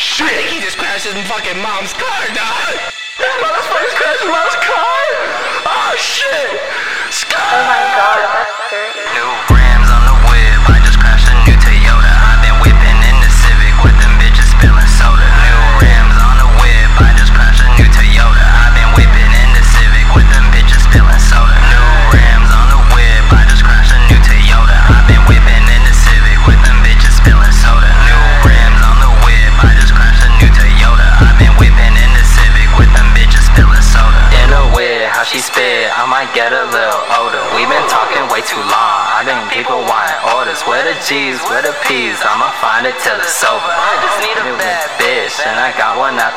shit! He just crashed his fucking mom's car, dog! That motherfucker's crashed mom's car! Oh shit! Scar! Oh my god. shit, I might get a little older. we been talking way too long. I didn't giggle wine orders. Where the G's, where the P's? I'ma find it till it's over. I just need a bad bitch, and I got one out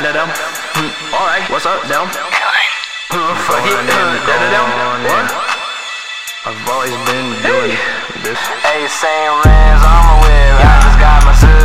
da da hmm. All right, what's up down? Hmm, fuck it, hmm, da da. What? I've always been doing this. Hey, same I'm. I just got my.